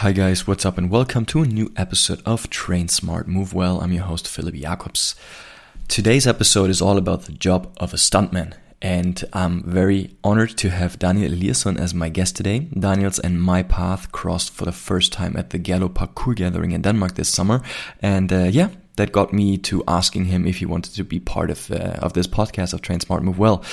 Hi guys, what's up and welcome to a new episode of Train Smart Move Well. I'm your host Philip Jacobs. Today's episode is all about the job of a stuntman and I'm very honored to have Daniel Eliasson as my guest today. Daniel's and my path crossed for the first time at the Gerlev Parkour Gathering in Denmark this summer and uh, yeah, that got me to asking him if he wanted to be part of uh, of this podcast of Train Smart Move Well.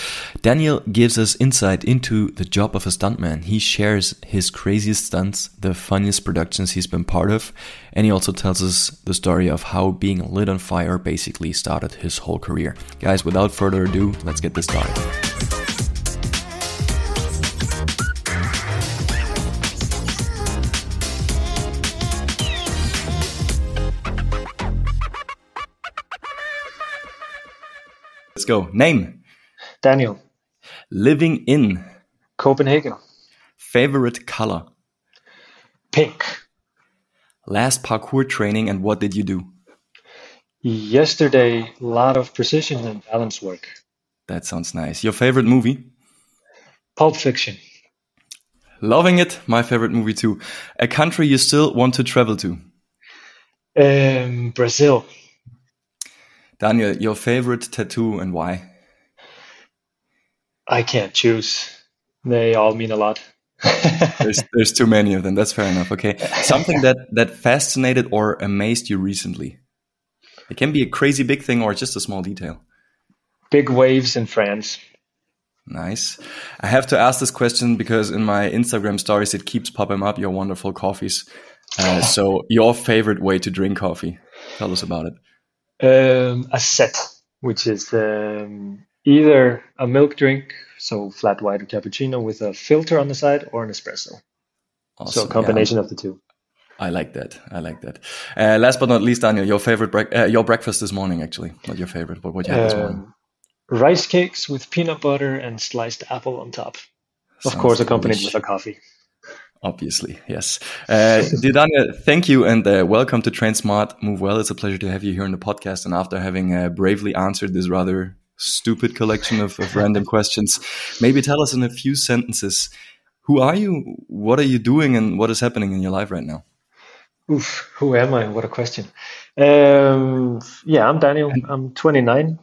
Daniel gives us insight into the job of a stuntman. He shares his craziest stunts, the funniest productions he's been part of, and he also tells us the story of how being lit on fire basically started his whole career. Guys, without further ado, let's get this started. Go. Name? Daniel. Living in? Copenhagen. Favorite color? Pink. Last parkour training and what did you do? Yesterday, a lot of precision and balance work. That sounds nice. Your favorite movie? Pulp Fiction. Loving it. My favorite movie too. A country you still want to travel to? Um, Brazil. Daniel, your favorite tattoo and why? I can't choose. They all mean a lot. there's, there's too many of them. That's fair enough. Okay. Something that, that fascinated or amazed you recently. It can be a crazy big thing or just a small detail. Big waves in France. Nice. I have to ask this question because in my Instagram stories it keeps popping up your wonderful coffees. Uh, so, your favorite way to drink coffee? Tell us about it um, a set, which is um, either a milk drink, so flat white or cappuccino with a filter on the side, or an espresso. Awesome. So a combination yeah. of the two. I like that. I like that. Uh, last but not least, Daniel, your favorite bre- uh, your breakfast this morning, actually, not your favorite, but what you had this morning. Um, rice cakes with peanut butter and sliced apple on top. Sounds of course, accompanied with a coffee. Obviously, yes. Uh, Daniel, thank you and uh, welcome to Train Smart Move Well. It's a pleasure to have you here in the podcast. And after having uh, bravely answered this rather stupid collection of, of random questions, maybe tell us in a few sentences who are you, what are you doing, and what is happening in your life right now? Oof, who am I? What a question. Um, yeah, I'm Daniel. I'm 29,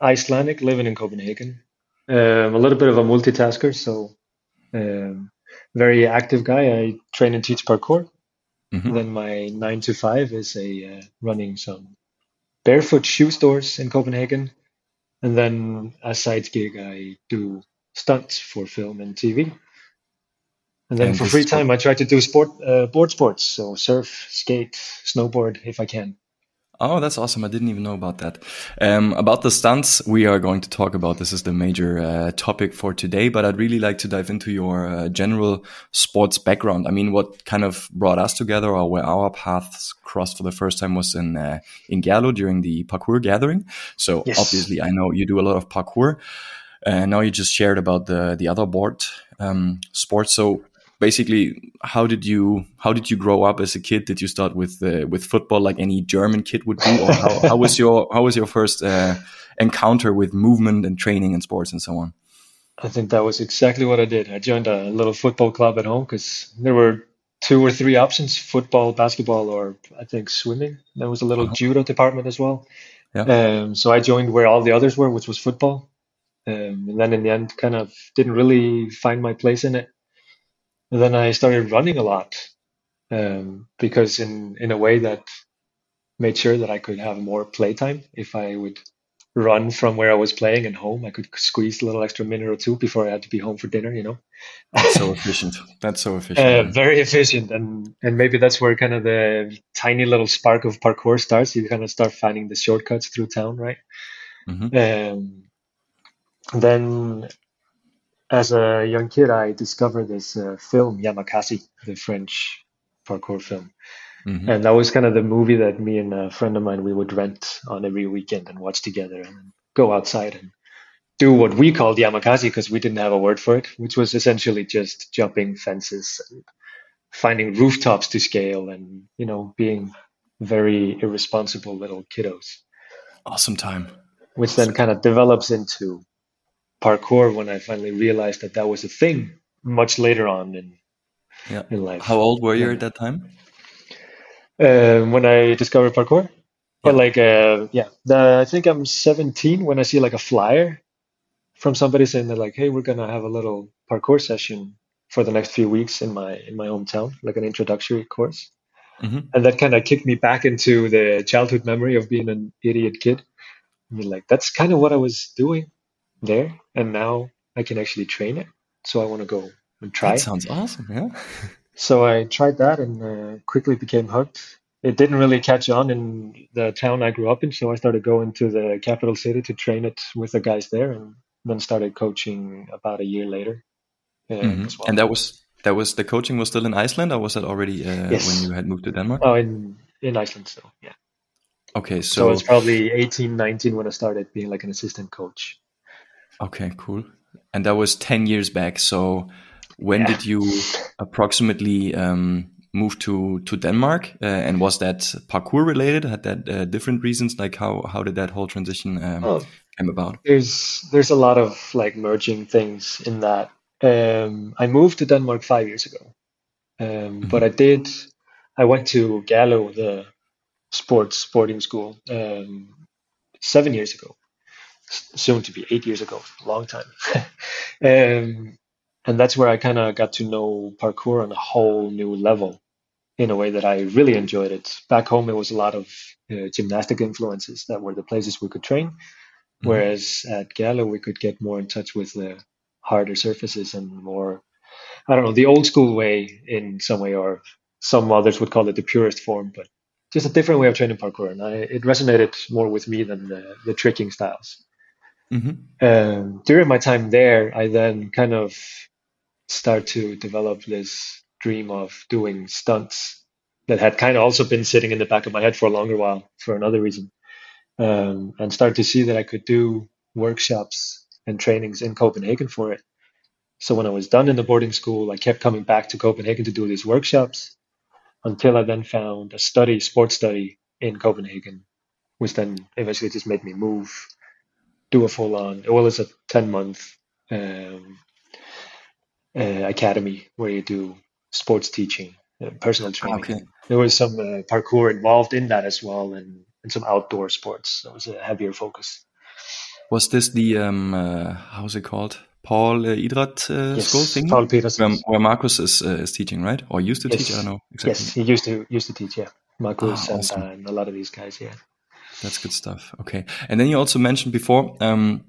Icelandic, living in Copenhagen. Um, a little bit of a multitasker, so um, very active guy. I train and teach parkour. Mm-hmm. Then my nine to five is a uh, running some barefoot shoe stores in Copenhagen, and then a side gig I do stunts for film and TV. And then and for free time, I try to do sport, uh, board sports, so surf, skate, snowboard if I can. Oh, that's awesome. I didn't even know about that. Um, about the stunts, we are going to talk about. This is the major uh, topic for today, but I'd really like to dive into your uh, general sports background. I mean, what kind of brought us together or where our paths crossed for the first time was in, uh, in Gerlev during the parkour gathering. So yes. obviously I know you do a lot of parkour. And now you just shared about the, the other board, um, sports. So basically how did you how did you grow up as a kid? Did you start with uh, with football like any german kid would do? Or how, how was your how was your first uh, encounter with movement and training and sports and so on? I think that was exactly what i did. I joined a little football club at home because there were two or three options football basketball or i think swimming. There was a little uh -huh. judo department as well. Yeah. Um, so i joined where all the others were which was football. Um, and then in the end kind of didn't really find my place in it and then I started running a lot um, because in in a way that made sure that I could have more playtime. If I would run from where I was playing and home, I could squeeze a little extra minute or two before I had to be home for dinner. You know, that's so efficient. That's so efficient. Uh, very efficient, and and maybe that's where kind of the tiny little spark of parkour starts. You kind of start finding the shortcuts through town, right? Mm-hmm. Um, then as a young kid, I discovered this uh, film Yamakasi, the French parkour film, mm-hmm. and that was kind of the movie that me and a friend of mine we would rent on every weekend and watch together, and go outside and do what we called Yamakasi because we didn't have a word for it, which was essentially just jumping fences and finding rooftops to scale, and you know being very irresponsible little kiddos. Awesome time. Which then kind of develops into parkour when I finally realized that that was a thing much later on in yeah. in life. How old were you yeah. at that time? Um, when I discovered parkour, yeah. but like, uh, yeah, the, I think I'm 17 when I see like a flyer from somebody saying that like, hey, we're gonna have a little parkour session for the next few weeks in my in my hometown, like an introductory course. Mm-hmm. And that kind of kicked me back into the childhood memory of being an idiot kid. I mean, like that's kind of what I was doing there, and now I can actually train it. So I want to go and try. That sounds awesome, yeah. so I tried that and uh, quickly became hooked. It didn't really catch on in the town I grew up in, so I started going to the capital city to train it with the guys there, and then started coaching about a year later. Uh, mm-hmm. well. And that was that was the coaching was still in Iceland, or was that already uh, yes. when you had moved to Denmark? Oh, in in Iceland still, yeah. Okay, so, so it's probably 18, 19 when I started being like an assistant coach. Okay, cool. And that was 10 years back. So when yeah. did you approximately um, move to, to Denmark? Uh, and was that parkour related? Had that uh, different reasons? Like how, how did that whole transition um, oh, come about? There's, there's a lot of like merging things in that. Um, I moved to Denmark five years ago. Um, mm-hmm. But I did, I went to Gerlev, the sports sporting school, um, seven years ago soon to be eight years ago, a long time. um, and that's where I kind of got to know parkour on a whole new level in a way that I really enjoyed it. Back home, it was a lot of uh, gymnastic influences that were the places we could train. Mm-hmm. Whereas at Gerlev, we could get more in touch with the harder surfaces and more, I don't know, the old school way in some way, or some others would call it the purest form, but just a different way of training parkour. And I, it resonated more with me than the, the tricking styles. Mm-hmm. Um, during my time there, I then kind of start to develop this dream of doing stunts that had kind of also been sitting in the back of my head for a longer while for another reason, um, and start to see that I could do workshops and trainings in Copenhagen for it. So when I was done in the boarding school, I kept coming back to Copenhagen to do these workshops until I then found a study, sports study in Copenhagen, which then eventually just made me move do a full on, well, it's a 10 month um, uh, academy where you do sports teaching, uh, personal training. Okay. There was some uh, parkour involved in that as well and, and some outdoor sports. So it was a heavier focus. Was this the, um, uh, how's it called? Poul uh, Idrat uh, yes, school thing? Poul Petersen. Where, where Marcus is, uh, is teaching, right? Or used to yes. teach? I don't know exactly. Yes, he used to used to teach, yeah. Marcus ah, awesome. and, and a lot of these guys, yeah. That's good stuff. Okay. And then you also mentioned before, um,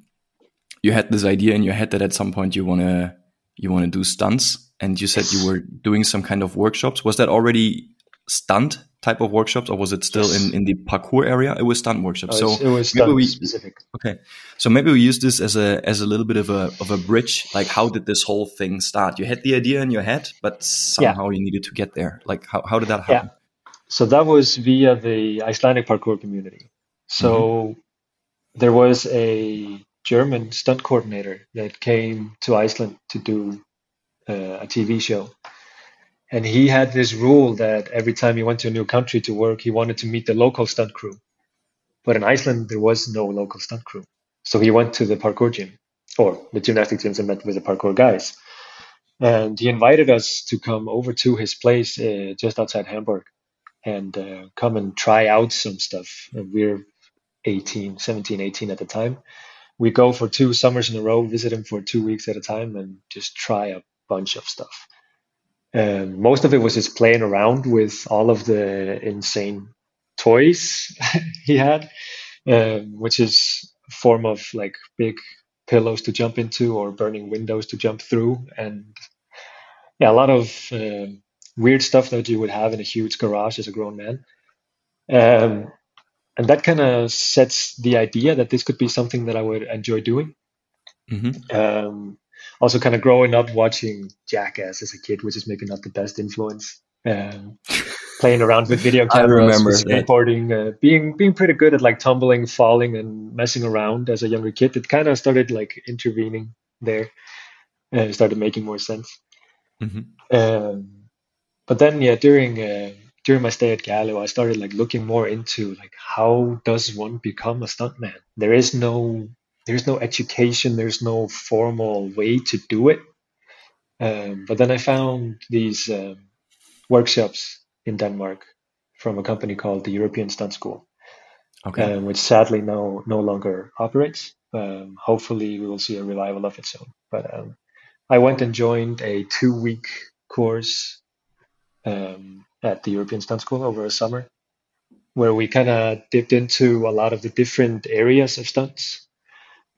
you had this idea in your head that at some point you want to, you want to do stunts and you said you were doing some kind of workshops. Was that already stunt type of workshops or was it still yes. in, in the parkour area? It was stunt workshops. Oh, so it was stunt we, specific. Okay. So maybe we use this as a, as a little bit of a, of a bridge. Like how did this whole thing start? You had the idea in your head, but somehow yeah. you needed to get there. Like how, how did that happen? Yeah. So that was via the Icelandic parkour community. So mm-hmm. there was a German stunt coordinator that came to Iceland to do uh, a TV show. And he had this rule that every time he went to a new country to work, he wanted to meet the local stunt crew. But in Iceland, there was no local stunt crew. So he went to the parkour gym or the gymnastic gyms and met with the parkour guys. And he invited us to come over to his place uh, just outside Hamburg and uh, come and try out some stuff. And we're 18, 17, 18 at the time. We go for two summers in a row, visit him for two weeks at a time, and just try a bunch of stuff. And most of it was just playing around with all of the insane toys he had, um, which is a form of like big pillows to jump into or burning windows to jump through, and yeah, a lot of uh, weird stuff that you would have in a huge garage as a grown man. Um, and that kind of sets the idea that this could be something that I would enjoy doing. Mm-hmm. Um, also, kind of growing up watching Jackass as a kid, which is maybe not the best influence. Um, playing around with video cameras, skateboarding, uh, being being pretty good at like tumbling, falling, and messing around as a younger kid. It kind of started like intervening there, and uh, started making more sense. Mm-hmm. Um, but then, yeah, during uh, during my stay at Gerlev, I started like looking more into like how does one become a stuntman? There is no there's no education, there's no formal way to do it. Um, but then I found these um, workshops in Denmark from a company called the European Stunt School, okay. um, which sadly no no longer operates. Um, hopefully, we will see a revival of it soon. But um, I went and joined a two week course um, at the European Stunt School over a summer, where we kind of dipped into a lot of the different areas of stunts,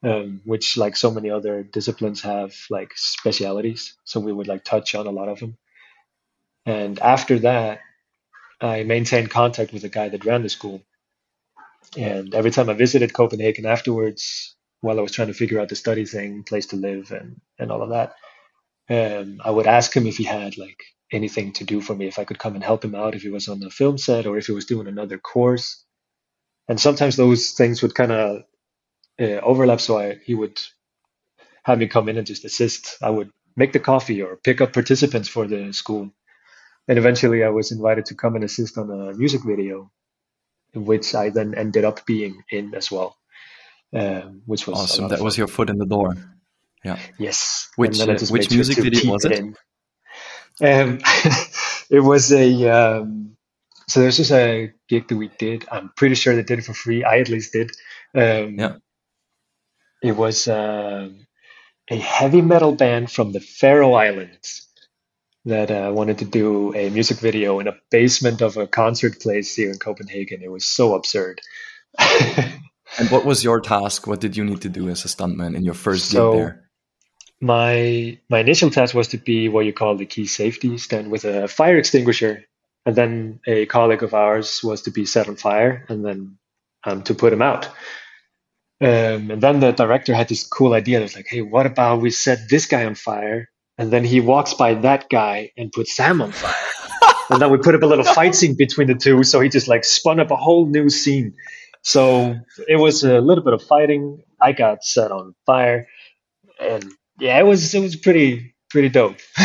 um, which like so many other disciplines have like specialities. So we would like touch on a lot of them. And after that, I maintained contact with the guy that ran the school. And every time I visited Copenhagen afterwards, while I was trying to figure out the study thing, place to live, and and all of that, um, I would ask him if he had like anything to do for me, if I could come and help him out, if he was on the film set or if he was doing another course. And sometimes those things would kind of uh, overlap, so I he would have me come in and just assist. I would make the coffee or pick up participants for the school. And eventually, I was invited to come and assist on a music video, which I then ended up being in as well, um, which was awesome. That was your foot in the door. Yeah. Yes. Which uh, which music video was it? Um, it was a um, so this was a gig that we did. I'm pretty sure they did it for free. I at least did. Um, yeah. It was uh, a heavy metal band from the Faroe Islands that uh, wanted to do a music video in a basement of a concert place here in Copenhagen. It was so absurd. and what was your task? What did you need to do as a stuntman in your first so, gig there? My my initial task was to be what you call the key safety, stand with a fire extinguisher, and then a colleague of ours was to be set on fire, and then um, to put him out. Um, and then the director had this cool idea. It was like, hey, what about we set this guy on fire, and then he walks by that guy and puts Sam on fire, and then we put up a little fight scene between the two. So he just like spun up a whole new scene. So it was a little bit of fighting. I got set on fire, and yeah, it was it was pretty pretty dope.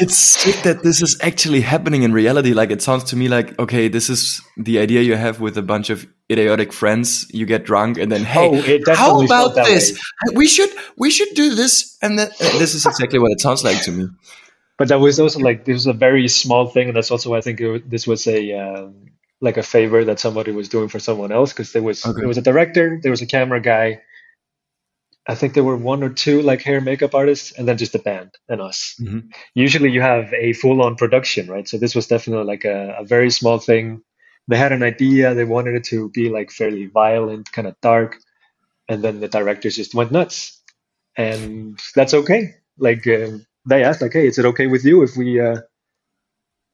it's sick that this is actually happening in reality. Like it sounds to me like okay, this is the idea you have with a bunch of idiotic friends. You get drunk and then hey, oh, how about this? Way. We should we should do this, and then uh, this is exactly what it sounds like to me. But that was also like this was a very small thing, and that's also why I think it, this was a. Um, like a favor that somebody was doing for someone else because there was okay. there was a director, there was a camera guy, I think there were one or two like hair makeup artists, and then just the band and us. Mm-hmm. Usually, you have a full-on production, right? So this was definitely like a, a, very small thing. They had an idea; they wanted it to be like fairly violent, kind of dark, and then the directors just went nuts, and that's okay. Like uh, they asked, like, "Hey, is it okay with you if we uh,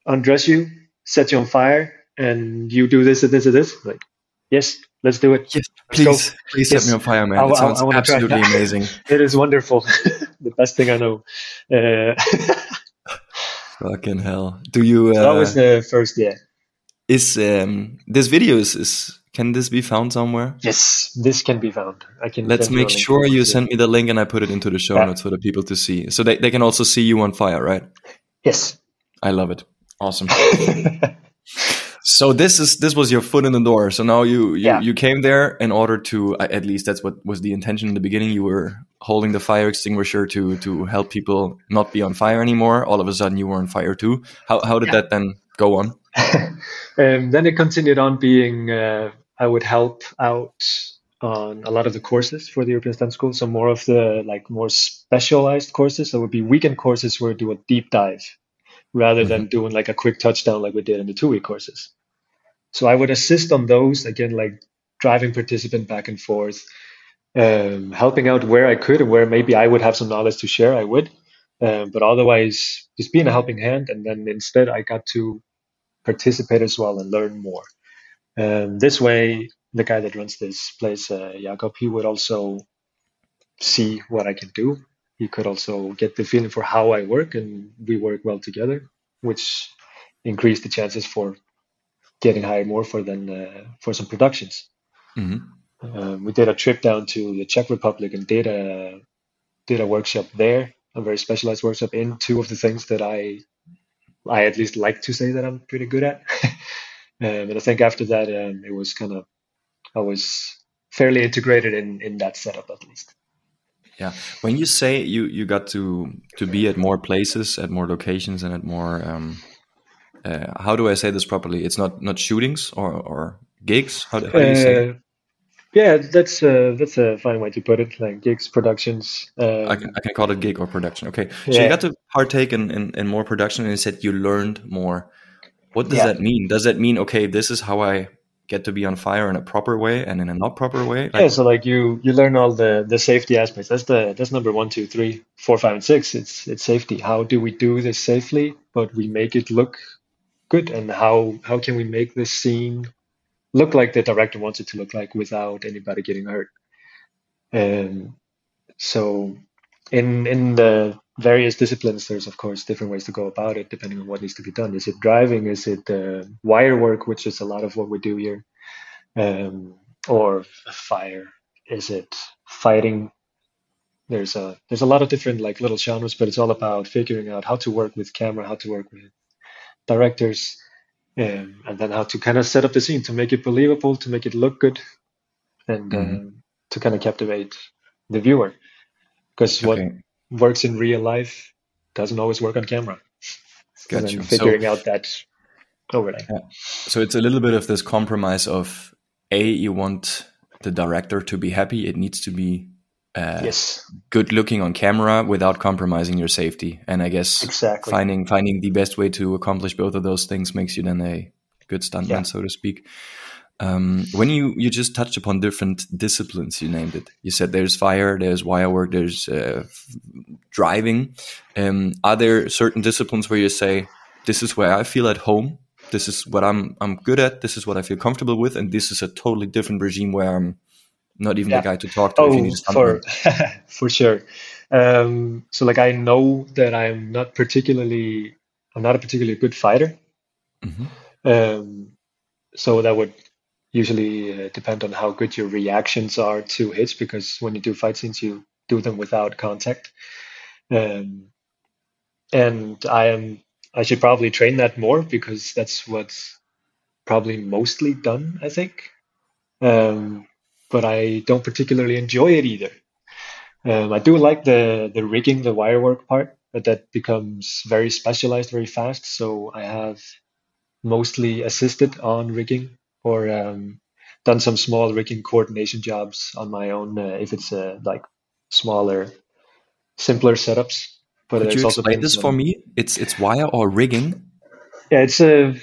undress you, set you on fire, and you do this and this and this?" Like, yes, let's do it. Yes, please, please yes. set me on fire, man. I, it sounds I, I absolutely amazing. it is wonderful. the best thing I know. Uh, Fucking hell! Do you? Uh, so that was the first yeah. Is um, this video is, is can this be found somewhere? Yes, this can be found. I can. Let's make sure you send me the link and I put it into the show yeah. notes for the people to see, so they, they can also see you on fire, right? Yes. I love it. Awesome. So this is this was your foot in the door so now you you, yeah. you came there in order to at least that's what was the intention in the beginning you were holding the fire extinguisher to to help people not be on fire anymore all of a sudden you were on fire too how, how did yeah. that then go on um, then it continued on being uh, i would help out on a lot of the courses for the european stunt school so more of the like more specialized courses so would be weekend courses where do a deep dive rather than mm-hmm. doing like a quick touchdown like we did in the two week courses. So I would assist on those again, like driving participant back and forth, um, helping out where I could and where maybe I would have some knowledge to share, I would. Um, but otherwise, just being a helping hand. And then instead, I got to participate as well and learn more. Um, this way, the guy that runs this place, uh, Jakob, he would also see what I can do he could also get the feeling for how I work and we work well together, which increased the chances for getting hired more for than uh, for some productions. Mm-hmm. Um, we did a trip down to the Czech Republic and did a did a workshop there, a very specialized workshop in two of the things that I I at least like to say that I'm pretty good at. um, and I think after that, um, it was kind of I was fairly integrated in in that setup at least. Yeah. When you say you you got to to be at more places, at more locations, and at more um, uh, how do I say this properly? It's not not shootings or or gigs. How, how do you say? Uh, yeah, that's a, that's a fine way to put it. Like gigs, productions. Um, I, can, I can call it gig or production. Okay, so yeah. you got to partake in, in, in more production, and you said you learned more. What does yeah. that mean? Does that mean okay? This is how I get to be on fire in a proper way and in a not proper way? Like, yeah, so like you you learn all the the safety aspects. That's the that's number one, two, three, four, five, and six. It's it's safety. How do we do this safely, but we make it look good? And how how can we make this scene look like the director wants it to look like without anybody getting hurt. And so in in the various disciplines, there's of course different ways to go about it depending on what needs to be done. Is it driving? Is it uh, wire work, which is a lot of what we do here, um, or fire? Is it fighting? There's a there's a lot of different like little genres, but it's all about figuring out how to work with camera, how to work with directors, um, and then how to kind of set up the scene to make it believable, to make it look good, and mm-hmm. uh, to kind of captivate the viewer. Because okay. what works in real life doesn't always work on camera. Got you. Figuring so, out that overlay. Yeah. So it's a little bit of this compromise of a you want the director to be happy. It needs to be uh, yes. good looking on camera without compromising your safety. And I guess exactly. finding finding the best way to accomplish both of those things makes you then a good stuntman, yeah. so to speak. Um, when you you just touched upon different disciplines, you named it. You said there's fire, there's wire work, there's uh, driving. Um, are there certain disciplines where you say this is where I feel at home? This is what I'm I'm good at. This is what I feel comfortable with, and this is a totally different regime where I'm not even yeah. the guy to talk to oh, if you need for for sure. Um, so like I know that I'm not particularly I'm not a particularly good fighter. Mm-hmm. Um, so that would usually uh, depend on how good your reactions are to hits because when you do fight scenes you do them without contact. Um, and I am I should probably train that more because that's what's probably mostly done, I think. Um, but I don't particularly enjoy it either. Um, I do like the the rigging, the wire work part, but that becomes very specialized very fast. So I have mostly assisted on rigging or um, done some small rigging coordination jobs on my own uh, if it's uh, like smaller, simpler setups. But Could you explain this for me? It's it's wire or rigging. Yeah, it's a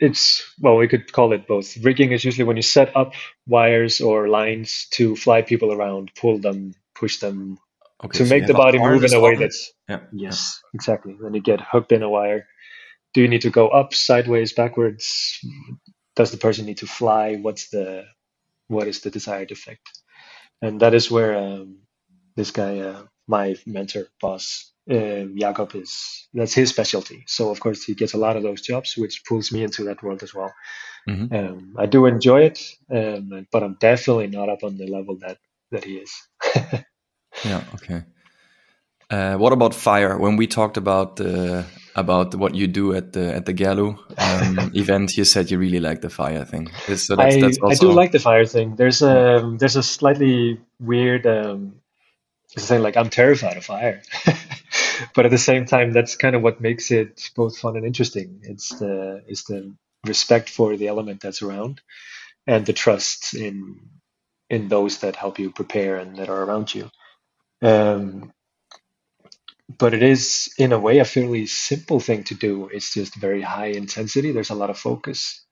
it's well, we could call it both. Rigging is usually when you set up wires or lines to fly people around, pull them, push them, okay, to so make the body move in a way that's yeah. yes, yeah. exactly. Then you get hooked in a wire. Do you need to go up, sideways, backwards? Does the person need to fly? What's the what is the desired effect? And that is where um, this guy, uh, my mentor, boss, uh, Jakob is that's his specialty. So of course he gets a lot of those jobs, which pulls me into that world as well. Mm-hmm. Um, I do enjoy it, um, but I'm definitely not up on the level that that he is. yeah. Okay. Uh, what about fire? When we talked about uh, about what you do at the at the Gerlev um, event, you said you really like the fire thing. So that's, I, that's also... I do like the fire thing. There's a um, there's a slightly weird um, saying like I'm terrified of fire. but at the same time, that's kind of what makes it both fun and interesting. It's the it's the respect for the element that's around, and the trust in in those that help you prepare and that are around you. Um, but it is in a way a fairly simple thing to do. It's just very high intensity. There's a lot of focus,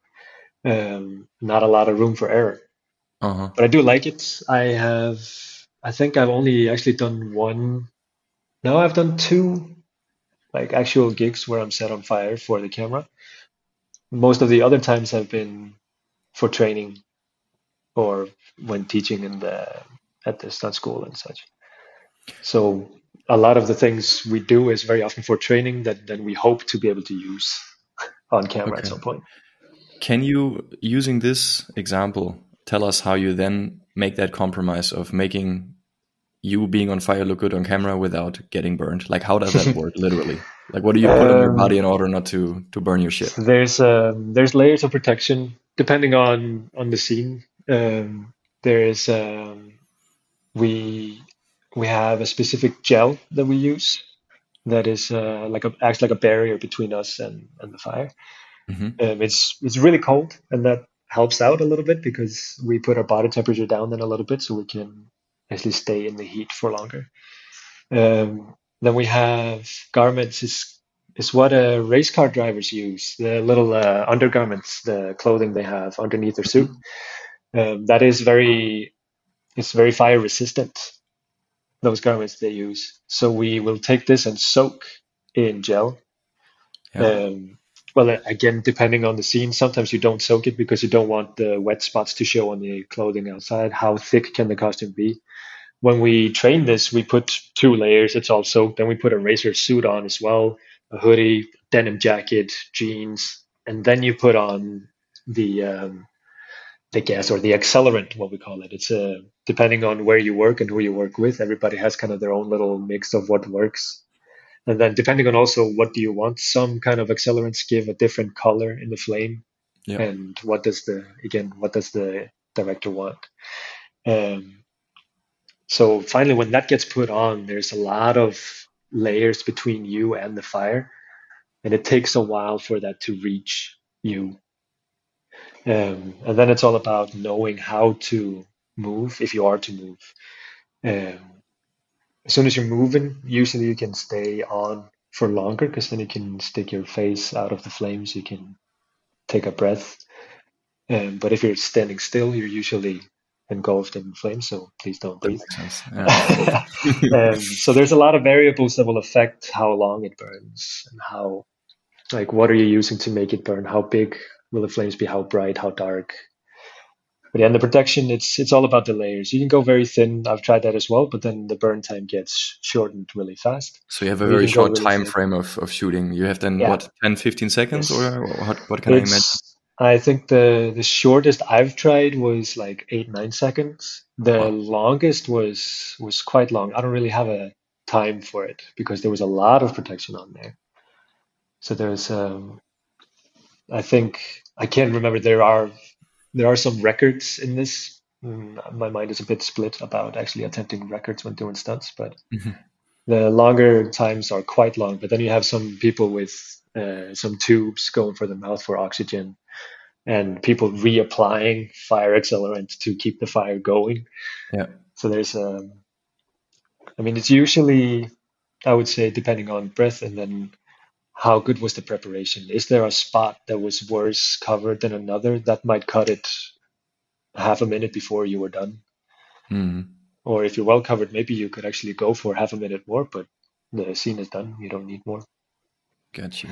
um, not a lot of room for error. Uh-huh. But I do like it. I have, I think I've only actually done one now I've done two like actual gigs where I'm set on fire for the camera. Most of the other times have been for training or when teaching in the at the stunt school and such. So a lot of the things we do is very often for training that then we hope to be able to use on camera okay. at some point. Can you, using this example, tell us how you then make that compromise of making you being on fire look good on camera without getting burned? Like, how does that work literally? Like, what do you put um, on your body in order not to to burn your shit? There's um, there's layers of protection depending on on the scene. Um, there is um, we we have a specific gel that we use that is uh, like a, acts like a barrier between us and, and the fire. Mm-hmm. Um, it's it's really cold, and that helps out a little bit because we put our body temperature down then a little bit, so we can actually stay in the heat for longer. Um, then we have garments is is what uh, race car drivers use the little uh, undergarments, the clothing they have underneath their suit. Um, that is very it's very fire resistant. Those garments they use. So we will take this and soak in gel. Yeah. Um, well, again, depending on the scene, sometimes you don't soak it because you don't want the wet spots to show on the clothing outside. How thick can the costume be? When we train this, we put two layers. It's all soaked. Then we put a racer suit on as well, a hoodie, denim jacket, jeans, and then you put on the um, the gas or the accelerant, what we call it. It's a depending on where you work and who you work with. Everybody has kind of their own little mix of what works. And then depending on also what do you want, some kind of accelerants give a different color in the flame. Yeah. And what does the again, what does the director want? Um, so finally, when that gets put on, there's a lot of layers between you and the fire, and it takes a while for that to reach you. Um, and then it's all about knowing how to move if you are to move. Um, as soon as you're moving, usually you can stay on for longer because then you can stick your face out of the flames. You can take a breath. Um, but if you're standing still, you're usually engulfed in flames. So please don't breathe. Yeah. um, so there's a lot of variables that will affect how long it burns and how, like, what are you using to make it burn? How big will the flames be? How bright? How dark? But yeah, in the protection, it's it's all about the layers. You can go very thin. I've tried that as well, but then the burn time gets shortened really fast. So you have a very short really time thin. frame of, of shooting. You have then yeah. what 10, 15 seconds, yes. or what? What can it's, I imagine? I think the the shortest I've tried was like eight nine seconds. The wow. longest was was quite long. I don't really have a time for it because there was a lot of protection on there. So there's um, I think I can't remember. There are there are some records in this. Mm, my mind is a bit split about actually attempting records when doing stunts, but mm-hmm. the longer times are quite long. But then you have some people with uh, some tubes going for the mouth for oxygen, and people reapplying fire accelerant to keep the fire going. Yeah. So there's a, um, I mean, it's usually, I would say, depending on breath and then how good was the preparation? Is there a spot that was worse covered than another that might cut it half a minute before you were done? Mm. Or if you're well covered, maybe you could actually go for half a minute more, but the scene is done. You don't need more. Gotcha.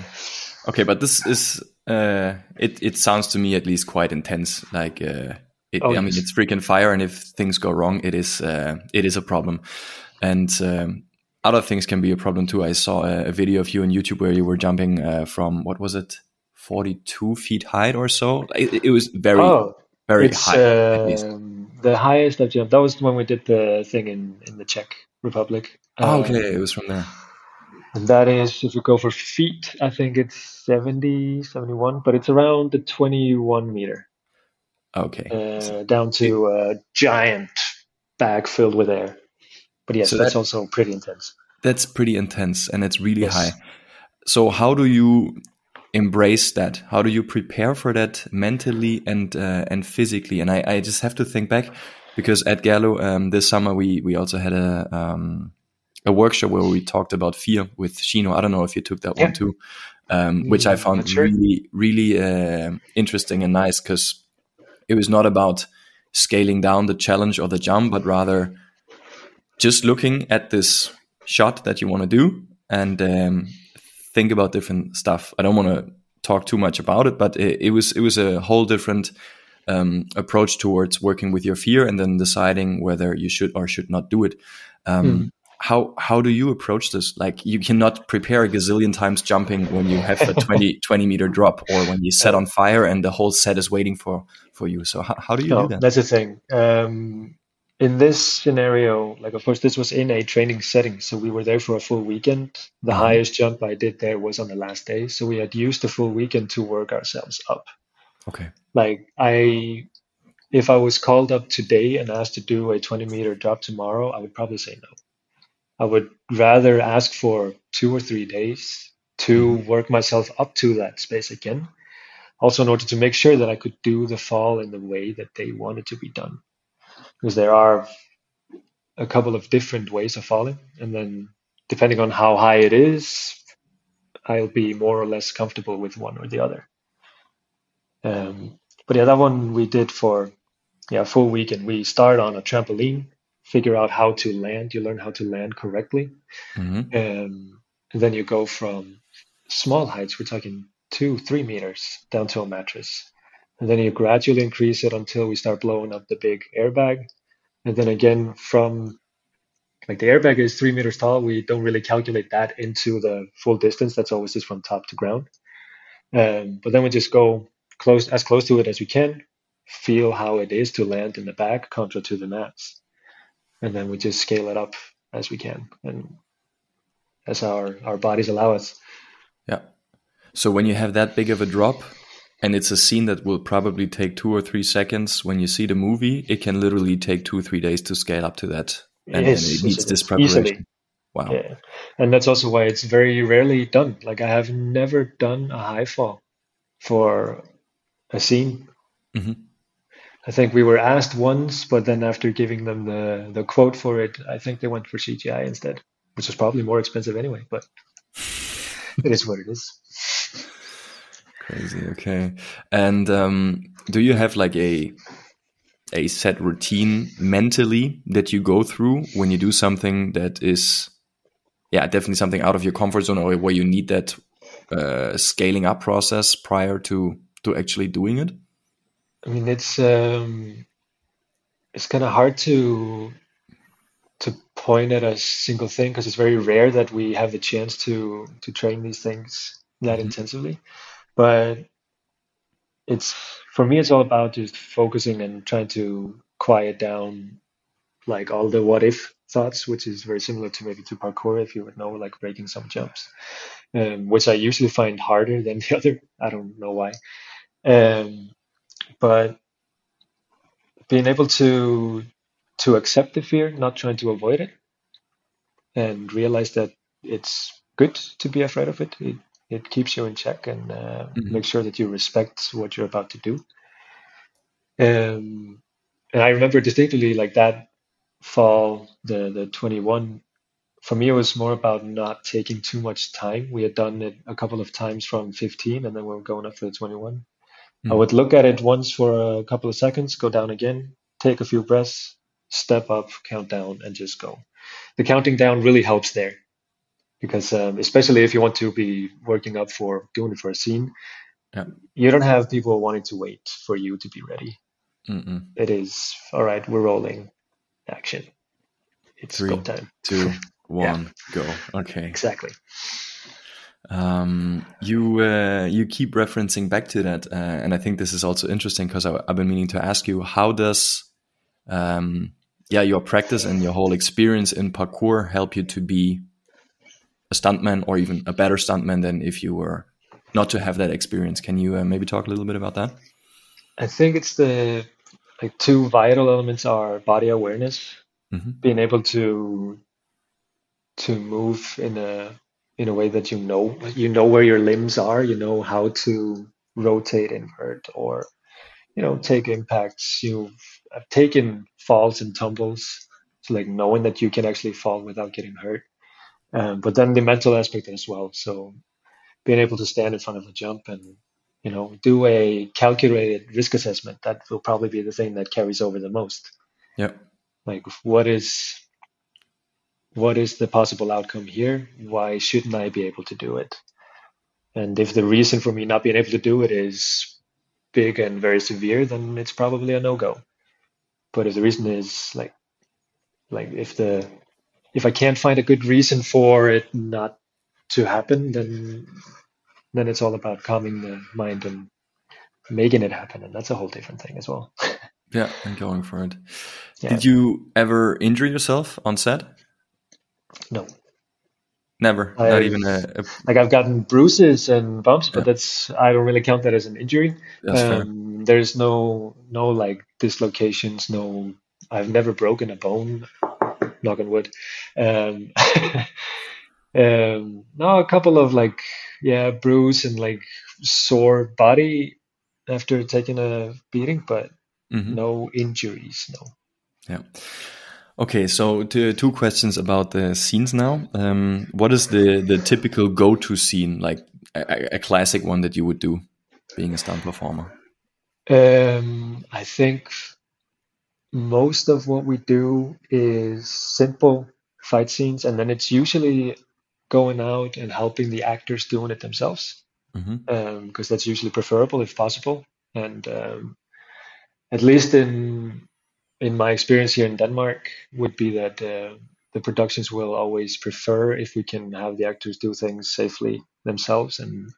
Okay, but this is uh, it. It sounds to me at least quite intense. Like uh, it, oh, I mean, it's freaking fire, and if things go wrong, it is uh, it is a problem. And um, other things can be a problem too. I saw a, a video of you on YouTube where you were jumping uh, from what was it, forty-two feet height or so. It, it was very, oh, very high. Uh, the highest I've jumped. That was when we did the thing in in the Czech Republic. Oh, okay, um, it was from there. And that is, if we go for feet, I think it's 70, 71, but it's around the 21 meter. Okay. Uh, down to a giant bag filled with air. But yes, so that's that, also pretty intense. That's pretty intense and it's really yes. high. So how do you embrace that? How do you prepare for that mentally and uh, and physically? And I, I just have to think back because at Gerlev um, this summer we we also had a um, a workshop where we talked about fear with Shino. I don't know if you took that yeah. one too, um, which I mm, found sure. really really uh, interesting and nice because it was not about scaling down the challenge or the jump, but rather just looking at this shot that you want to do and um, think about different stuff. I don't want to talk too much about it, but it, it was it was a whole different um, approach towards working with your fear and then deciding whether you should or should not do it. Um, mm. How how do you approach this? Like you cannot prepare a gazillion times jumping when you have a 20, 20 meter drop or when you set on fire and the whole set is waiting for for you. So how, how do you no, do that? That's the thing. Um, in this scenario, like of course this was in a training setting, so we were there for a full weekend. The mm-hmm. highest jump I did there was on the last day, so we had used the full weekend to work ourselves up. Okay. Like I, if I was called up today and asked to do a 20 meter drop tomorrow, I would probably say no. I would rather ask for two or three days to work myself up to that space again. Also, in order to make sure that I could do the fall in the way that they wanted to be done, because there are a couple of different ways of falling, and then depending on how high it is, I'll be more or less comfortable with one or the other. Um, but yeah, that one we did for yeah a full week, and we start on a trampoline, figure out how to land. You learn how to land correctly, mm-hmm. um, and then you go from small heights. We're talking two, three meters down to a mattress, and then you gradually increase it until we start blowing up the big airbag, and then again from like the airbag is three meters tall. We don't really calculate that into the full distance. That's always just from top to ground. Um, but then we just go close as close to it as we can, feel how it is to land in the back contra to the mats, and then we just scale it up as we can and as our our bodies allow us. Yeah. So when you have that big of a drop, and it's a scene that will probably take two or three seconds when you see the movie, it can literally take two or three days to scale up to that, and, yes, and it needs this preparation. Easily. Wow. Yeah. And that's also why it's very rarely done. Like I have never done a high fall for a scene. Mm-hmm. I think we were asked once, but then after giving them the, the quote for it, I think they went for CGI instead, which was probably more expensive anyway, but it is what it is. Crazy. Okay. And um, do you have like a a set routine mentally that you go through when you do something that is, yeah, definitely something out of your comfort zone or where you need that uh, scaling up process prior to to actually doing it? I mean, it's um, it's kind of hard to to point at a single thing because it's very rare that we have the chance to to train these things that mm-hmm. intensively. But it's for me, it's all about just focusing and trying to quiet down like all the what if thoughts, which is very similar to maybe to parkour if you would know, like breaking some jumps, um, which I usually find harder than the other. I don't know why. Um, but being able to to accept the fear, not trying to avoid it, and realize that it's good to be afraid of it. It it keeps you in check and uh, mm-hmm. make sure that you respect what you're about to do. Um, and I remember distinctly like that fall, the the 21. For me, it was more about not taking too much time. We had done it a couple of times from 15, and then we were going up for the 21. Mm. I would look at it once for a couple of seconds, go down again, take a few breaths, step up, count down, and just go. The counting down really helps there because um, especially if you want to be working up for doing it for a scene, yeah. you don't have people wanting to wait for you to be ready. It is all right. We're rolling. Action. It's Three, go time. Two, one, yeah. go. Okay. Exactly. Um, you uh, you keep referencing back to that, uh, and I think this is also interesting because I've been meaning to ask you how does um, yeah your practice and your whole experience in parkour help you to be a stuntman or even a better stuntman than if you were not to have that experience. Can you uh, maybe talk a little bit about that? I think it's the like two vital elements are body awareness, mm-hmm. being able to to move in a in a way that you know you know where your limbs are you know how to rotate invert or you know take impacts you've taken falls and tumbles so like knowing that you can actually fall without getting hurt um, but then the mental aspect as well so being able to stand in front of a jump and you know do a calculated risk assessment that will probably be the thing that carries over the most yeah like what is what is the possible outcome here? Why shouldn't I be able to do it? And if the reason for me not being able to do it is big and very severe, then it's probably a no go. But if the reason is like, like if the if I can't find a good reason for it not to happen, then then it's all about calming the mind and making it happen, and that's a whole different thing as well. yeah, and going for it. Yeah. Did you ever injure yourself on set? No. Never. I've, not even a, a, like I've gotten bruises and bumps, but yeah. that's I don't really count that as an injury. Um, there's no no like dislocations. No, I've never broken a bone. Knock on wood. Um, um, no, a couple of like yeah, bruise and like sore body after taking a beating, but mm-hmm. no injuries. No. Yeah. Okay, so two questions about the scenes now. Um, what is the the typical go to scene, like a, a, classic one that you would do, being a stunt performer? Um, I think most of what we do is simple fight scenes, and then it's usually going out and helping the actors doing it themselves, because mm-hmm. um, that's usually preferable if possible. And um, at least in in my experience here in Denmark, would be that uh, the productions will always prefer if we can have the actors do things safely themselves and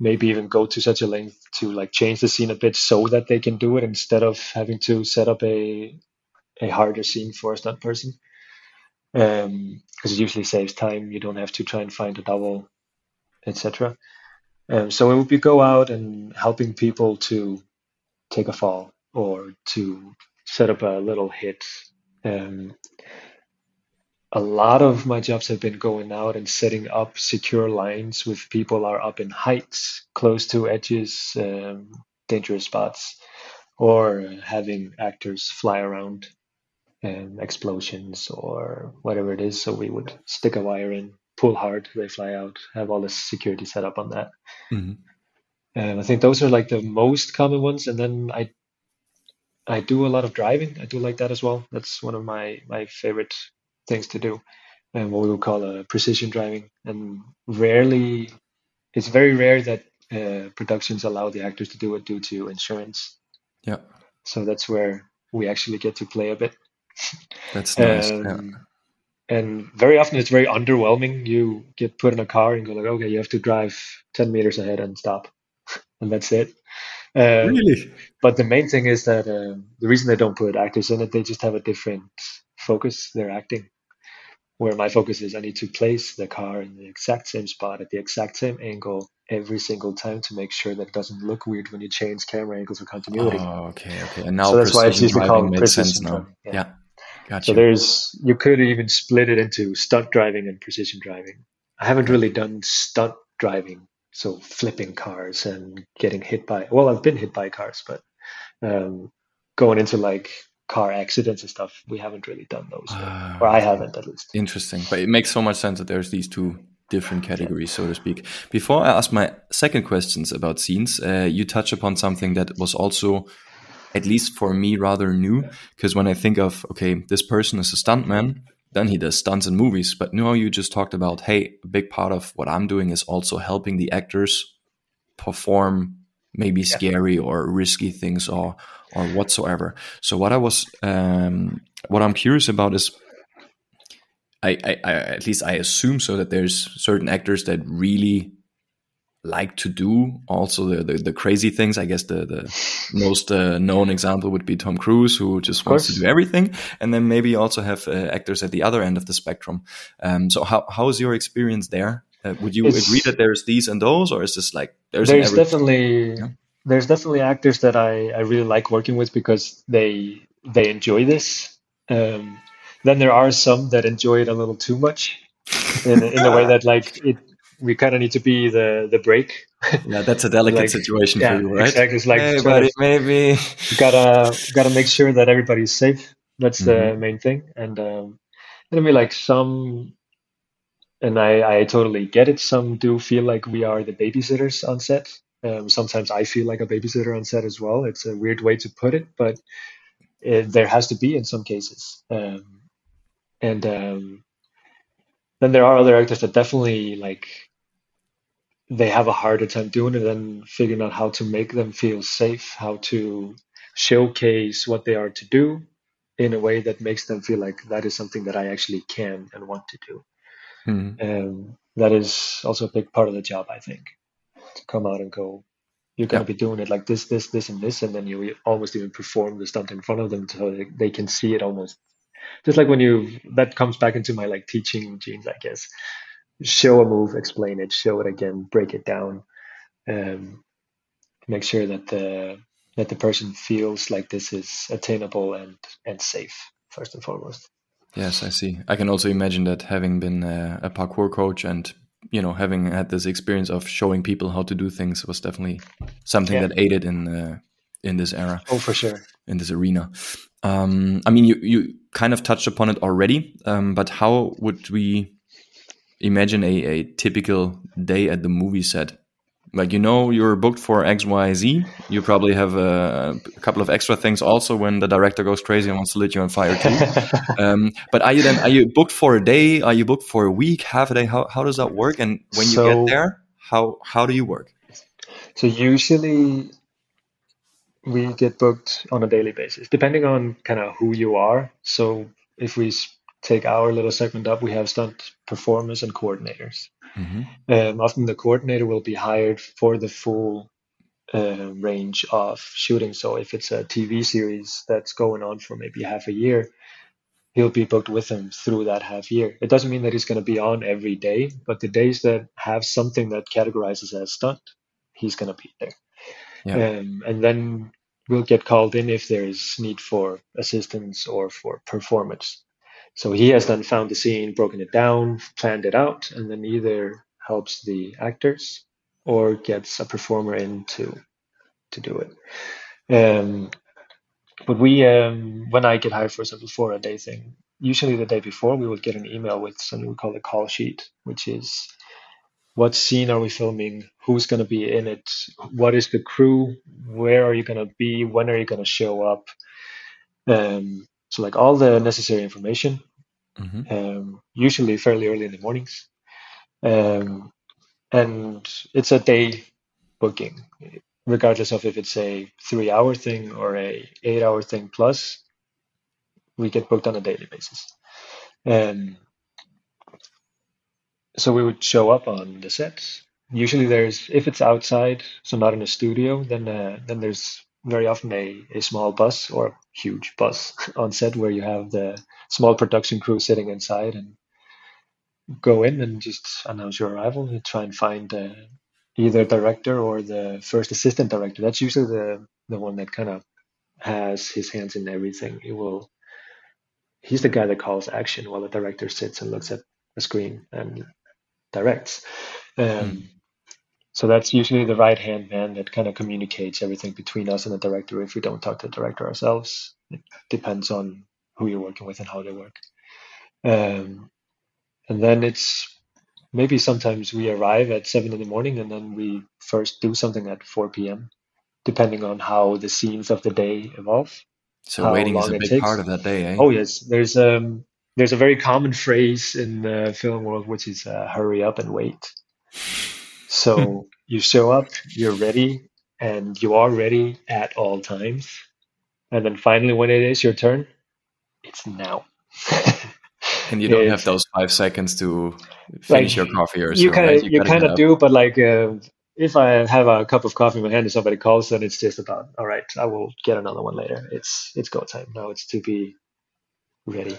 maybe even go to such a length to like change the scene a bit so that they can do it instead of having to set up a a harder scene for a stunt person. Because um, it usually saves time. You don't have to try and find a double etc um, so it would be go out and helping people to take a fall or to set up a little hit. Um, a lot of my jobs have been going out and setting up secure lines with people are up in heights, close to edges, um, dangerous spots, or having actors fly around um, explosions or whatever it is. So we would stick a wire in, pull hard, they fly out, have all the security set up on that. Mm-hmm. And I think those are like the most common ones. And then I I do a lot of driving. I do like that as well. That's one of my my favorite things to do, and what we would call a precision driving. And rarely, it's very rare that uh, productions allow the actors to do it due to insurance. Yeah. So that's where we actually get to play a bit. That's nice. Um, yeah. And very often it's very underwhelming. You get put in a car and go like, okay, you have to drive ten meters ahead and stop, and that's it. Um, really? But the main thing is that um, the reason they don't put actors in it, they just have a different focus. They're acting where my focus is I need to place the car in the exact same spot at the exact same angle every single time to make sure that it doesn't look weird when you change camera angles for continuity. Oh, okay, okay. And now so that's why it's usually called precision now. Yeah. yeah. Gotcha. So there's you could even split it into stunt driving and precision driving. I haven't really done stunt driving, so flipping cars and getting hit by. Well, I've been hit by cars, but um, going into like car accidents and stuff. We haven't really done those, uh, or I haven't at least. Interesting, but it makes so much sense that there's these two different categories, so to speak. Before I ask my second questions about scenes, uh, you touch upon something that was also, at least for me, rather new. Because when I think of okay, this person is a stuntman, then he does stunts in movies. But now you just talked about, hey, a big part of what I'm doing is also helping the actors perform maybe yeah. scary or risky things or or whatsoever. So what I was um, what I'm curious about is I, I, I, at least I assume so that there's certain actors that really like to do also the, the, the crazy things. I guess the the most uh, known example would be Tom Cruise, who just wants to do everything, and then maybe also have uh, actors at the other end of the spectrum. Um, so how how is your experience there? Uh, would you it's, agree that there's these and those, or is this like there's, there's definitely yeah? there's definitely actors that I, I really like working with because they they enjoy this. Um, then there are some that enjoy it a little too much, in, in a way that like it we kind of need to be the the break. Yeah, that's a delicate like, situation yeah, for you, right? Exactly. It's like hey, buddy, maybe gotta gotta make sure that everybody's safe. That's mm-hmm. the main thing. And um, and I mean, like some, and I I totally get it. Some do feel like we are the babysitters on set. Um, sometimes I feel like a babysitter on set as well. It's a weird way to put it, but it, there has to be in some cases. Um, and um, then there are other actors that definitely like they have a harder time doing it and figuring out how to make them feel safe, how to showcase what they are to do in a way that makes them feel like that is something that I actually can and want to do. Mm-hmm. Um, that is also a big part of the job, I think to come out and go, you're going to be doing it like this, this, this, and this, and then you almost even perform the stunt in front of them so they, they can see it almost. Just like when you, that comes back into my like teaching genes, I guess. Show a move, explain it, show it again, break it down, um, make sure that the that the person feels like this is attainable and and safe first and foremost. Yes, I see. I can also imagine that having been a, a parkour coach and you know having had this experience of showing people how to do things was definitely something yeah. that aided in uh, in this era. Oh, for sure. In this arena. Um, I mean, you you kind of touched upon it already, um, but how would we imagine a, a typical day at the movie set? Like you know you're booked for X Y Z. You probably have a, a, couple of extra things also when the director goes crazy and wants to lit you on fire too. um, but are you then are you booked for a day? Are you booked for a week, half a day? How how does that work? And when so, you get there, how how do you work? So usually we get booked on a daily basis, depending on kind of who you are. So if we take our little segment up, we have stunt performers and coordinators. Mm-hmm. Um, often the coordinator will be hired for the full uh, range of shooting. So if it's a TV series that's going on for maybe half a year, he'll be booked with them through that half year. It doesn't mean that he's going to be on every day, but the days that have something that categorizes as stunt, he's going to be there. Yeah. Um, and then we'll get called in if there's need for assistance or for performance. So he has then found the scene, broken it down, planned it out, and then either helps the actors or gets a performer in to to do it. Um, but we, um, when I get hired, for example, for a day thing, usually the day before we would get an email with something we call a call sheet, which is what scene are we filming, who's going to be in it, what is the crew, where are you going to be, when are you going to show up. Um, so like all the necessary information mm-hmm. um, usually fairly early in the mornings. Um, and it's a day booking, regardless of if it's a three hour thing or a eight hour thing plus, we get booked on a daily basis. Um, so we would show up on the sets. Usually there's, if it's outside, so not in a studio, then, uh, then there's very often a, a small bus or huge bus on set where you have the small production crew sitting inside and go in and just announce your arrival and try and find uh, either director or the first assistant director. That's usually the the one that kind of has his hands in everything. He will he's the guy that calls action while the director sits and looks at the screen and directs. Um, mm. So that's usually the right hand man that kind of communicates everything between us and the director. If we don't talk to the director ourselves, it depends on who you're working with and how they work. Um, and then it's maybe sometimes we arrive at seven in the morning and then we first do something at 4 p.m., depending on how the scenes of the day evolve. So waiting is a big takes. part of that day, eh? Oh yes, there's um there's a very common phrase in the film world which is uh, "hurry up and wait." So you show up, you're ready, and you are ready at all times. And then finally, when it is your turn, it's now. and you don't have those five seconds to finish like, your coffee or you kind of right? you, kind of do but like uh, if i have a cup of coffee in my hand and somebody calls then it's just about all right i will get another one later it's it's go time now it's to be ready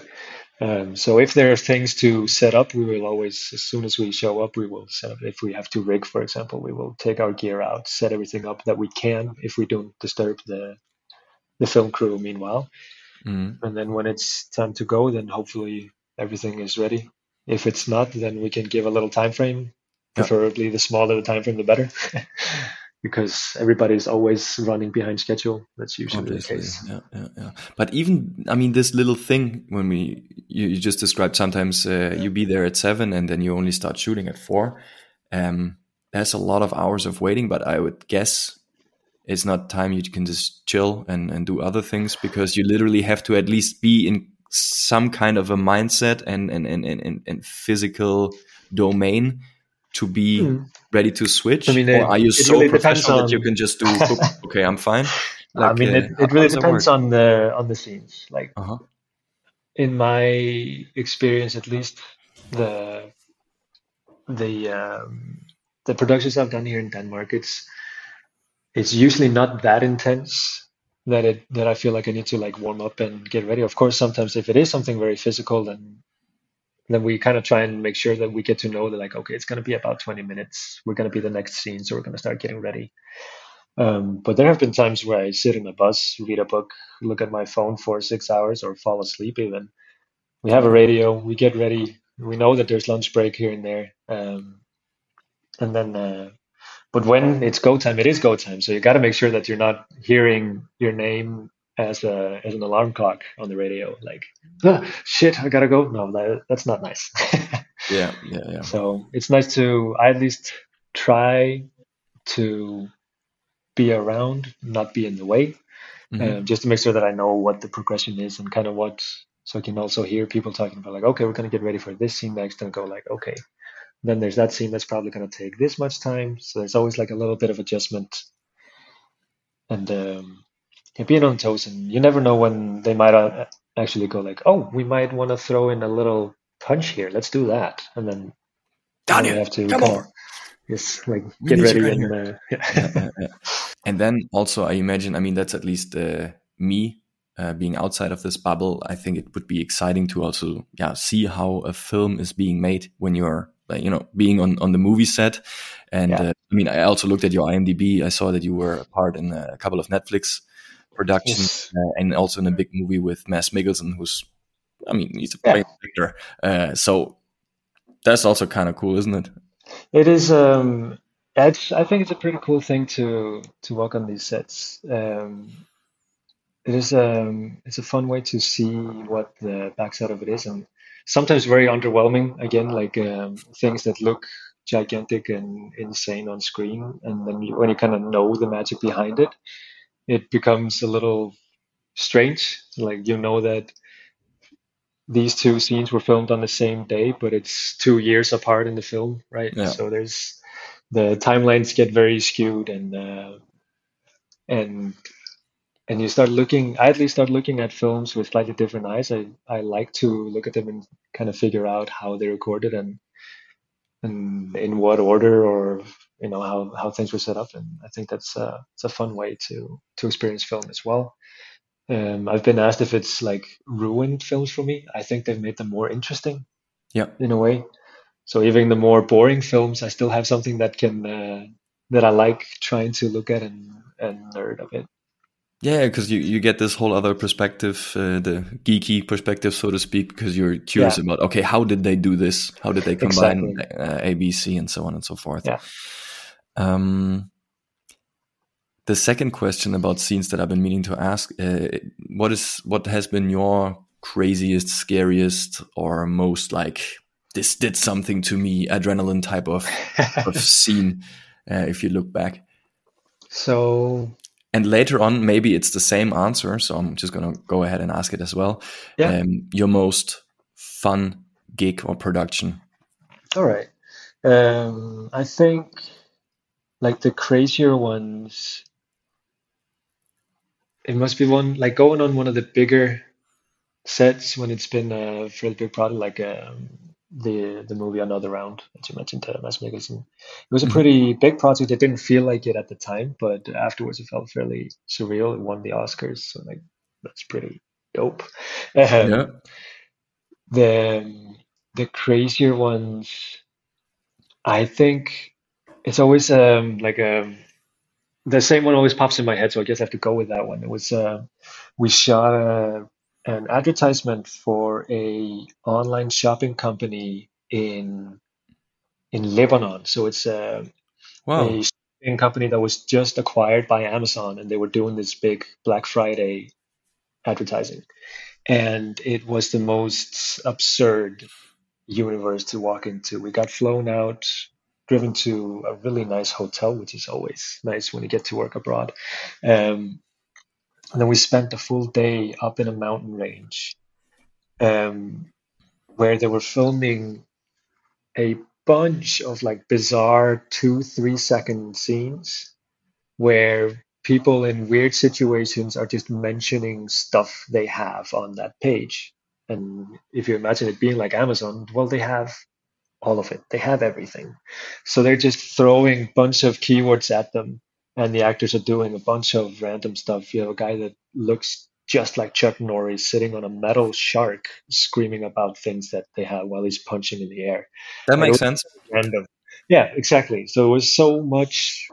um, so if there are things to set up we will always as soon as we show up we will set up if we have to rig for example we will take our gear out set everything up that we can if we don't disturb the the film crew meanwhile Mm-hmm. And then when it's time to go, then hopefully everything is ready. If it's not, then we can give a little time frame. Preferably, the smaller the time frame, the better, because everybody's always running behind schedule. That's usually Obviously. the case. Yeah, yeah, yeah. But even, I mean, this little thing when we you, you just described, sometimes uh, yeah. you be there at seven and then you only start shooting at four. Um, there's a lot of hours of waiting, but I would guess it's not time you can just chill and, and do other things because you literally have to at least be in some kind of a mindset and and, and, and, and physical domain to be mm. ready to switch? I mean, it, or are you so really professional on... that you can just do? okay, I'm fine. Like, I mean, it, uh, it really depends on the on the scenes. Like uh-huh. in my experience, at least the the um, the productions I've done here in Denmark, it's it's usually not that intense that it that I feel like I need to like warm up and get ready. Of course, sometimes if it is something very physical, then then we kind of try and make sure that we get to know that like okay, it's going to be about 20 minutes. We're going to be the next scene, so we're going to start getting ready. Um, but there have been times where I sit in a bus, read a book, look at my phone for six hours, or fall asleep even, we have a radio. We get ready. We know that there's lunch break here and there, um, and then. Uh, but when it's go time, it is go time. So you got to make sure that you're not hearing your name as a as an alarm clock on the radio. Like, ah, shit, I gotta go. No, that, that's not nice. yeah, yeah, yeah. So it's nice to I at least try to be around, not be in the way, mm-hmm. um, just to make sure that I know what the progression is and kind of what. So I can also hear people talking about like, okay, we're gonna get ready for this scene next, and go like, okay, then there's that scene that's probably gonna take this much time. So there's always like a little bit of adjustment, and um, yeah, being on toes, and you never know when they might uh, actually go like, oh, we might want to throw in a little punch here. Let's do that, and then Daniel, have to come on. Yes, like get ready and uh, yeah. yeah, yeah, and then also I imagine. I mean, that's at least uh, me uh, being outside of this bubble. I think it would be exciting to also yeah see how a film is being made when you're like you know being on on the movie set. And yeah. uh, I mean, I also looked at your IMDb. I saw that you were a part in a couple of Netflix productions yes. uh, and also in a big movie with Mads Mikkelsen, who's I mean he's a great yeah. actor. Uh, so that's also kind of cool, isn't it? It is. Um, I think it's a pretty cool thing to to work on these sets. Um, it is um, it's a fun way to see what the backside of it is, and sometimes very underwhelming. Again, like um, things that look gigantic and insane on screen, and then you, when you kind of know the magic behind it, it becomes a little strange. Like you know that these two scenes were filmed on the same day, but it's two years apart in the film, right? Yeah. So there's the timelines get very skewed, and uh, and and you start looking. I at least start looking at films with slightly different eyes. I I like to look at them and kind of figure out how they recorded and and in what order or you know how, how things were set up and i think that's uh, it's a fun way to to experience film as well um, i've been asked if it's like ruined films for me i think they've made them more interesting yeah in a way so even the more boring films i still have something that can uh, that i like trying to look at and and nerd a bit yeah, because you, you get this whole other perspective, uh, the geeky perspective, so to speak, because you're curious yeah. about, okay, how did they do this? How did they combine exactly. uh, A, B, C, and so on and so forth? Yeah. Um, the second question about scenes that I've been meaning to ask: uh, what is what has been your craziest, scariest, or most like this did something to me, adrenaline type of of scene? Uh, if you look back. So and later on, maybe it's the same answer. So I'm just going to go ahead and ask it as well. Yeah. Um, your most fun gig or production? All right. Um, I think like the crazier ones, it must be one like going on one of the bigger sets when it's been a fairly big product, like um, the the movie Another Round that you mentioned, uh, Mads Mikkelsen. It was a mm-hmm. pretty big project. It didn't feel like it at the time, but afterwards it felt fairly surreal. It won the Oscars, so like that's pretty dope. Um, yeah. The the crazier ones, I think it's always um like a um, the same one always pops in my head, so I guess I have to go with that one. It was uh, we shot a an advertisement for a online shopping company in in Lebanon. So it's a, wow. a shopping company that was just acquired by Amazon, and they were doing this big Black Friday advertising, and it was the most absurd universe to walk into. We got flown out, driven to a really nice hotel, which is always nice when you get to work abroad. Um, and then we spent a full day up in a mountain range um, where they were filming a bunch of like bizarre two, three second scenes where people in weird situations are just mentioning stuff they have on that page. And if you imagine it being like Amazon, well, they have all of it. They have everything. So they're just throwing a bunch of keywords at them and the actors are doing a bunch of random stuff. You have a guy that looks just like Chuck Norris sitting on a metal shark, screaming about things that they have while he's punching in the air. That makes sense. Random. Yeah, exactly. So it was so much,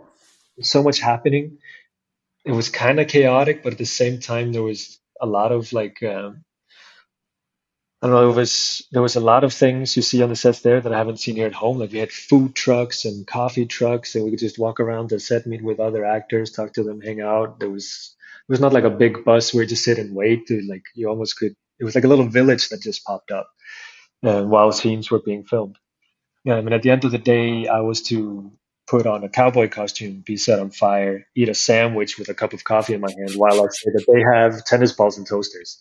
so much happening. It was kind of chaotic, but at the same time, there was a lot of like um, I don't know. It was there was a lot of things you see on the sets there that I haven't seen here at home. Like we had food trucks and coffee trucks, and we could just walk around the set, meet with other actors, talk to them, hang out. There was it was not like a big bus where you just sit and wait. To, like you almost could. It was like a little village that just popped up uh, while scenes were being filmed. Yeah, I mean, at the end of the day, I was to put on a cowboy costume, be set on fire, eat a sandwich with a cup of coffee in my hand, while I say that they have tennis balls and toasters.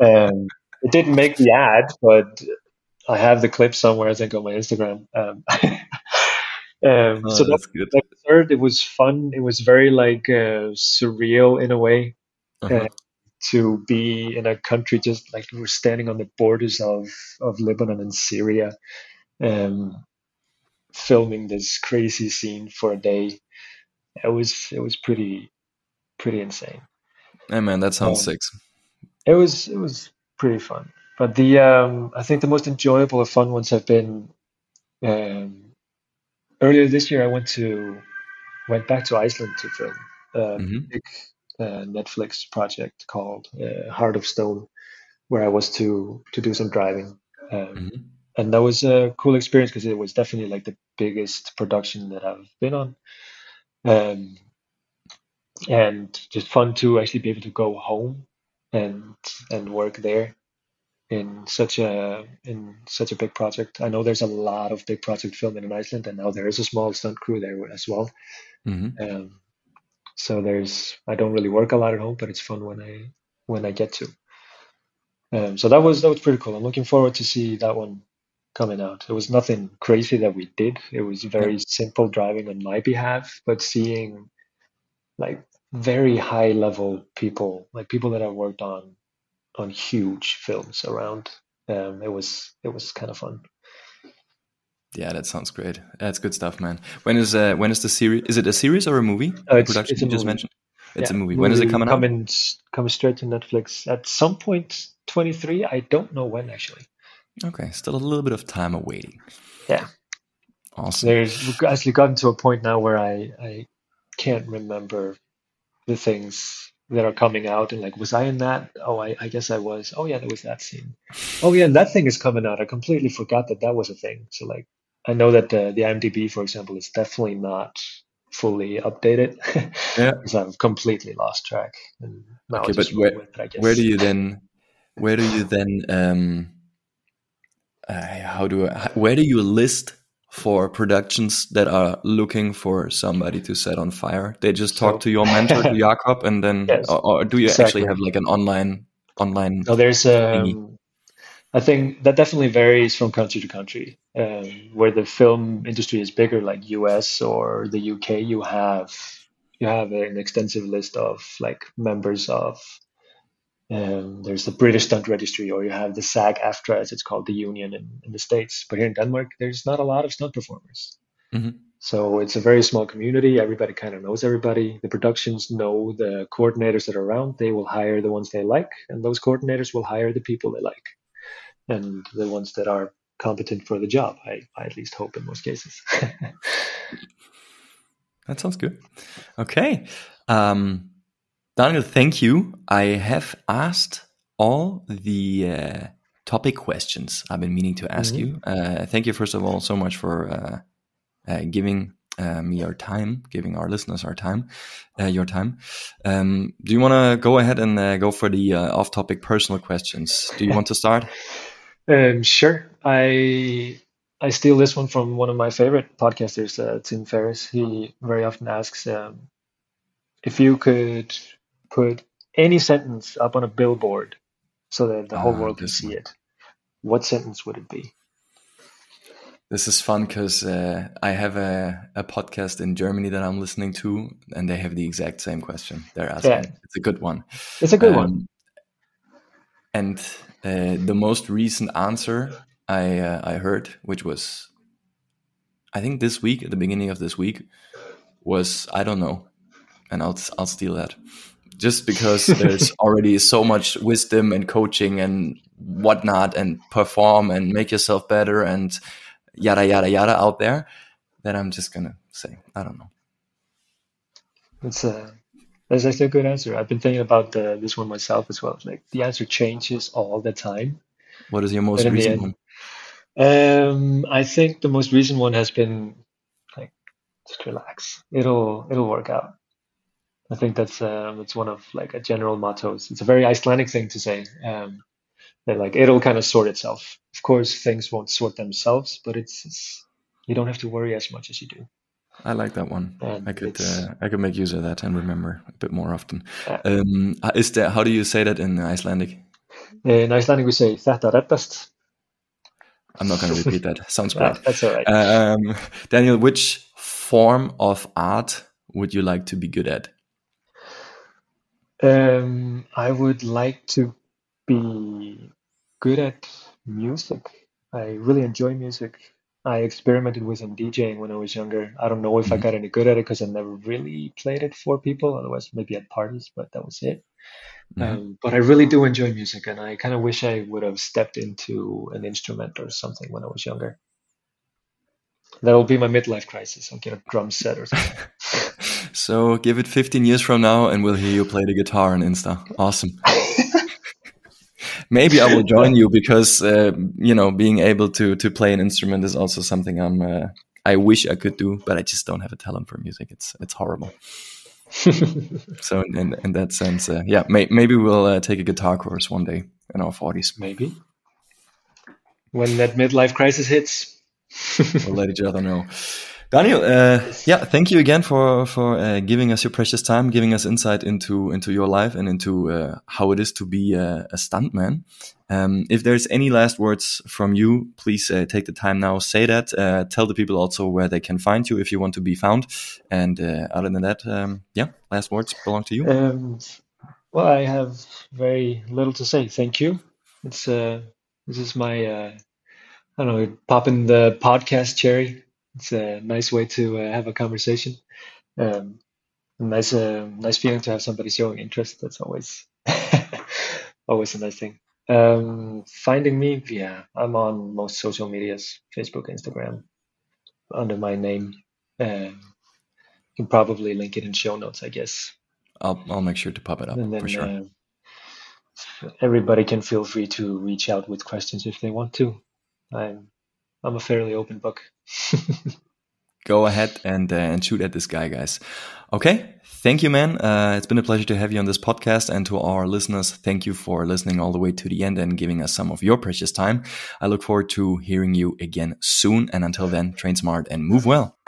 Um, it didn't make the ad, but I have the clip somewhere, I think, on my Instagram. Um, um, oh, so that's good. Third, it was fun. It was very like uh, surreal in a way uh-huh. uh, to be in a country just like we were standing on the borders of of Lebanon and Syria, um, filming this crazy scene for a day. It was it was pretty pretty insane. Hey man, that sounds um, sick. It was it was pretty fun. But the um, I think the most enjoyable or fun ones have been um, earlier this year. I went to went back to Iceland to film a mm-hmm. big uh, Netflix project called uh, Heart of Stone, where I was to to do some driving. Um, mm-hmm. And that was a cool experience because it was definitely like the biggest production that I've been on. Um, and just fun to actually be able to go home and and work there in such a in such a big project. I know there's a lot of big project filming in Iceland, and now there is a small stunt crew there as well. Mm-hmm. Um, so there's I don't really work a lot at home, but it's fun when I when I get to. Um, so that was that was pretty cool. I'm looking forward to see that one coming out. It was nothing crazy that we did. It was very simple driving on my behalf, but seeing like very high level people, like people that have worked on on huge films around. Um, it was it was kind of fun. Yeah, that sounds great. That's good stuff, man. When is uh, when is the series? Is it a series or a movie? Uh, it's, production it's you just mentioned. It's yeah, a movie. When movie is it coming coming, out? Coming straight to Netflix at some point. Twenty three. I don't know when actually. Okay, still a little bit of time awaiting. Yeah. Awesome. There's we've actually gotten to a point now where I I can't remember the things that are coming out and like was i in that? Oh I, I guess i was. Oh yeah there was that scene. Oh yeah and that thing is coming out. I completely forgot that that was a thing. So like i know that the, the imdb for example is definitely not fully updated. Yeah. Because i've completely lost track. And okay but where, it, where do you then where do you then um uh, how do I, where do you list for productions that are looking for somebody to set on fire? They just talk so, to your mentor, to Jakob, and then, yes, or, or, do you exactly. actually have like an online online? No, there's um, I think that definitely varies from country to country. Um, where the film industry is bigger, like US or the UK, you have you have an extensive list of like members of um, there's the British Stunt Registry, or you have the SAG-AFTRA, as it's called, the union in, in the States. But here in Denmark, there's not a lot of stunt performers. Mm-hmm. So it's a very small community. Everybody kind of knows everybody. The productions know the coordinators that are around. They will hire the ones they like, and those coordinators will hire the people they like, and the ones that are competent for the job. I, I at least hope in most cases. that sounds good. Okay. Um, Daniel, thank you. I have asked all the uh, topic questions I've been meaning to ask mm-hmm. you. Uh, thank you, first of all, so much for uh, uh giving uh, me your time, giving our listeners our time, uh, your time. Um, do you want to go ahead and go for the off-topic personal questions? Do you want to start? um, sure. I I steal this one from one of my favorite podcasters, Tim Ferriss. He very often asks um, if you could put any sentence up on a billboard so that the whole ah, world can see it, what sentence would it be? This is fun because uh, I have a, a podcast in Germany that I'm listening to, and they have the exact same question. They're asking. Yeah. It's a good one. It's a good um, one. And uh, the most recent answer I uh, I heard, which was, I think this week, at the beginning of this week, was I don't know, and I'll I'll steal that just because there's already so much wisdom and coaching and whatnot and perform and make yourself better and yada yada yada out there that I'm just gonna say I don't know. That's a that's actually a good answer. I've been thinking about the, this one myself as well. Like the answer changes all the time. What is your most recent one? Um, I think the most recent one has been like just relax. It'll it'll work out. I think that's um, it's one of like a general mottos. It's a very Icelandic thing to say. Um, that like it'll kind of sort itself. Of course, things won't sort themselves, but it's, it's you don't have to worry as much as you do. I like that one. And I could uh, I could make use of that and remember a bit more often. um, uh, is there how do you say that in Icelandic? In Icelandic, we say "þetta reddast." I'm not going to repeat that. Sounds bad. That's all right. Um, Daniel, which form of art would you like to be good at? Um, I would like to be good at music. I really enjoy music. I experimented with some DJing when I was younger. I don't know if I mm-hmm. got any good at it because I never really played it for people. Otherwise, maybe at parties, but that was it. Mm-hmm. Um, but I really do enjoy music, and I kind of wish I would have stepped into an instrument or something when I was younger. That will be my midlife crisis. I'll get a drum set or something. so give it 15 years from now, and we'll hear you play the guitar on Insta. Awesome. maybe I will join you because uh, you know being able to to play an instrument is also something I'm uh, I wish I could do, but I just don't have a talent for music. It's it's horrible. so in, in that sense, uh, yeah, may, maybe we'll uh, take a guitar course one day in our forties. Maybe when that midlife crisis hits, we'll let each other know. Daniel, uh, yeah, thank you again for for uh, giving us your precious time, giving us insight into into your life and into uh, how it is to be a, a stuntman. Um, if there's any last words from you, please uh, take the time now. Say that. Uh, tell the people also where they can find you if you want to be found. And uh, other than that, um, yeah, last words belong to you. Um, well, I have very little to say. Thank you. It's this is my I don't know popping the podcast cherry it's a nice way to uh, have a conversation. Um, nice, uh, nice feeling to have somebody showing interest. That's always, always a nice thing. Um, finding me, yeah, I'm on most social medias: Facebook, Instagram, under my name. Uh, you can probably link it in show notes, I guess. I'll I'll make sure to pop it up then, for sure. Uh, everybody can feel free to reach out with questions if they want to. I'm I'm a fairly open book. Go ahead and uh, and shoot at this guy, guys. Okay, thank you, man. Uh, it's been a pleasure to have you on this podcast, and to our listeners, thank you for listening all the way to the end and giving us some of your precious time. I look forward to hearing you again soon, and until then, train smart and move well.